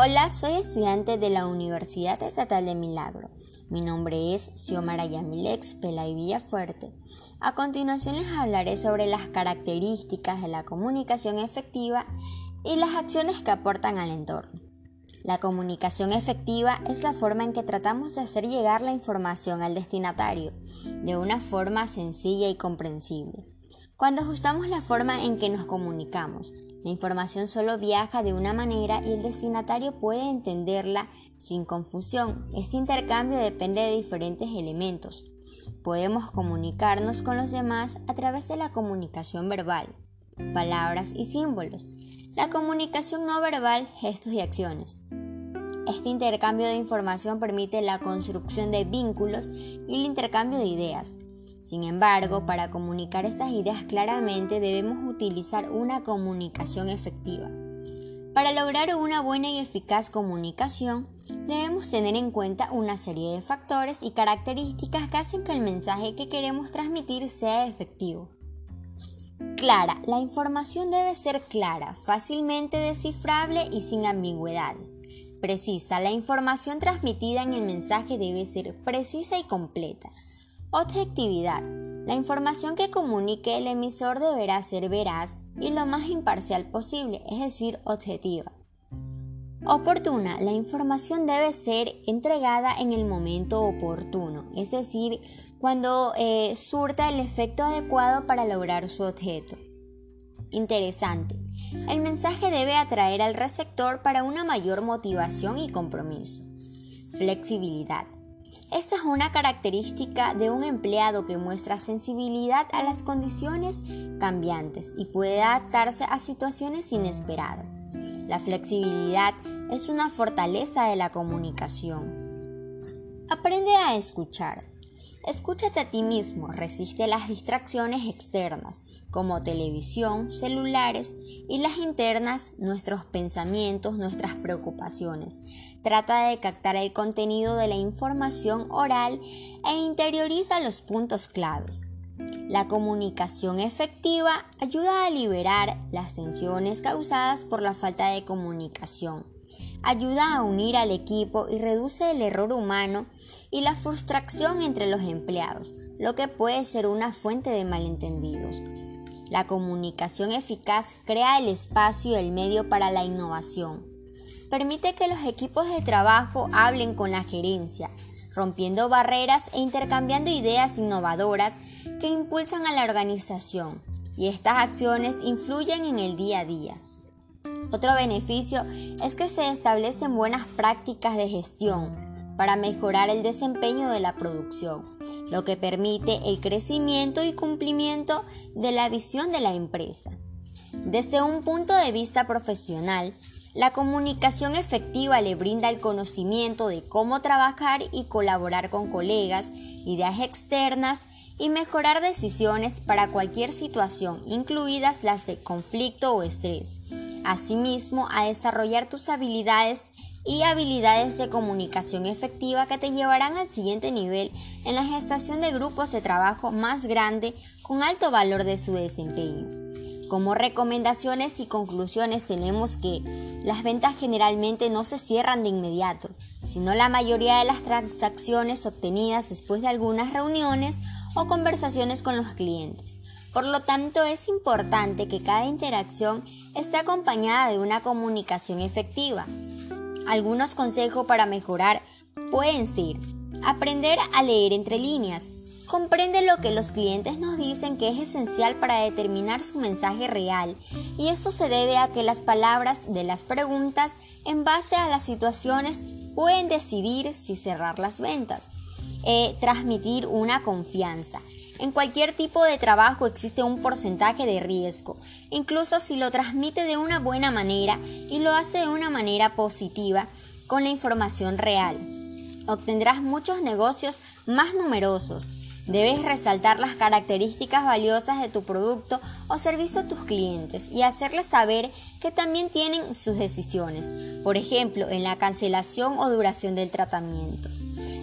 Hola, soy estudiante de la Universidad Estatal de Milagro. Mi nombre es Xiomara Yamilex Pelay Villafuerte. A continuación les hablaré sobre las características de la comunicación efectiva y las acciones que aportan al entorno. La comunicación efectiva es la forma en que tratamos de hacer llegar la información al destinatario de una forma sencilla y comprensible. Cuando ajustamos la forma en que nos comunicamos, la información solo viaja de una manera y el destinatario puede entenderla sin confusión. Este intercambio depende de diferentes elementos. Podemos comunicarnos con los demás a través de la comunicación verbal, palabras y símbolos. La comunicación no verbal, gestos y acciones. Este intercambio de información permite la construcción de vínculos y el intercambio de ideas. Sin embargo, para comunicar estas ideas claramente debemos utilizar una comunicación efectiva. Para lograr una buena y eficaz comunicación, debemos tener en cuenta una serie de factores y características que hacen que el mensaje que queremos transmitir sea efectivo. Clara. La información debe ser clara, fácilmente descifrable y sin ambigüedades. Precisa. La información transmitida en el mensaje debe ser precisa y completa. Objetividad. La información que comunique el emisor deberá ser veraz y lo más imparcial posible, es decir, objetiva. Oportuna. La información debe ser entregada en el momento oportuno, es decir, cuando eh, surta el efecto adecuado para lograr su objeto. Interesante. El mensaje debe atraer al receptor para una mayor motivación y compromiso. Flexibilidad. Esta es una característica de un empleado que muestra sensibilidad a las condiciones cambiantes y puede adaptarse a situaciones inesperadas. La flexibilidad es una fortaleza de la comunicación. Aprende a escuchar. Escúchate a ti mismo, resiste las distracciones externas, como televisión, celulares, y las internas, nuestros pensamientos, nuestras preocupaciones. Trata de captar el contenido de la información oral e interioriza los puntos claves. La comunicación efectiva ayuda a liberar las tensiones causadas por la falta de comunicación ayuda a unir al equipo y reduce el error humano y la frustración entre los empleados, lo que puede ser una fuente de malentendidos. La comunicación eficaz crea el espacio y el medio para la innovación. Permite que los equipos de trabajo hablen con la gerencia, rompiendo barreras e intercambiando ideas innovadoras que impulsan a la organización, y estas acciones influyen en el día a día. Otro beneficio es que se establecen buenas prácticas de gestión para mejorar el desempeño de la producción, lo que permite el crecimiento y cumplimiento de la visión de la empresa. Desde un punto de vista profesional, la comunicación efectiva le brinda el conocimiento de cómo trabajar y colaborar con colegas, ideas externas y mejorar decisiones para cualquier situación, incluidas las de conflicto o estrés Asimismo, a desarrollar tus habilidades y habilidades de comunicación efectiva que te llevarán al siguiente nivel en la gestación de grupos de trabajo más grande con alto valor de su desempeño. Como recomendaciones y conclusiones tenemos que las ventas generalmente no se cierran de inmediato, sino la mayoría de las transacciones obtenidas después de algunas reuniones o conversaciones con los clientes. Por lo tanto, es importante que cada interacción esté acompañada de una comunicación efectiva. Algunos consejos para mejorar pueden ser aprender a leer entre líneas. Comprende lo que los clientes nos dicen que es esencial para determinar su mensaje real y eso se debe a que las palabras de las preguntas en base a las situaciones pueden decidir si cerrar las ventas. Eh, transmitir una confianza. En cualquier tipo de trabajo existe un porcentaje de riesgo, incluso si lo transmite de una buena manera y lo hace de una manera positiva con la información real. Obtendrás muchos negocios más numerosos. Debes resaltar las características valiosas de tu producto o servicio a tus clientes y hacerles saber que también tienen sus decisiones, por ejemplo, en la cancelación o duración del tratamiento.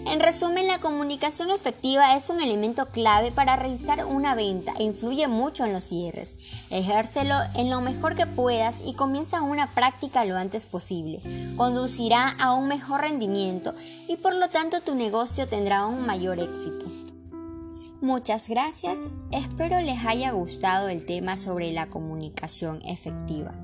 En resumen, la comunicación efectiva es un elemento clave para realizar una venta e influye mucho en los cierres. Ejércelo en lo mejor que puedas y comienza una práctica lo antes posible. Conducirá a un mejor rendimiento y por lo tanto tu negocio tendrá un mayor éxito. Muchas gracias, espero les haya gustado el tema sobre la comunicación efectiva.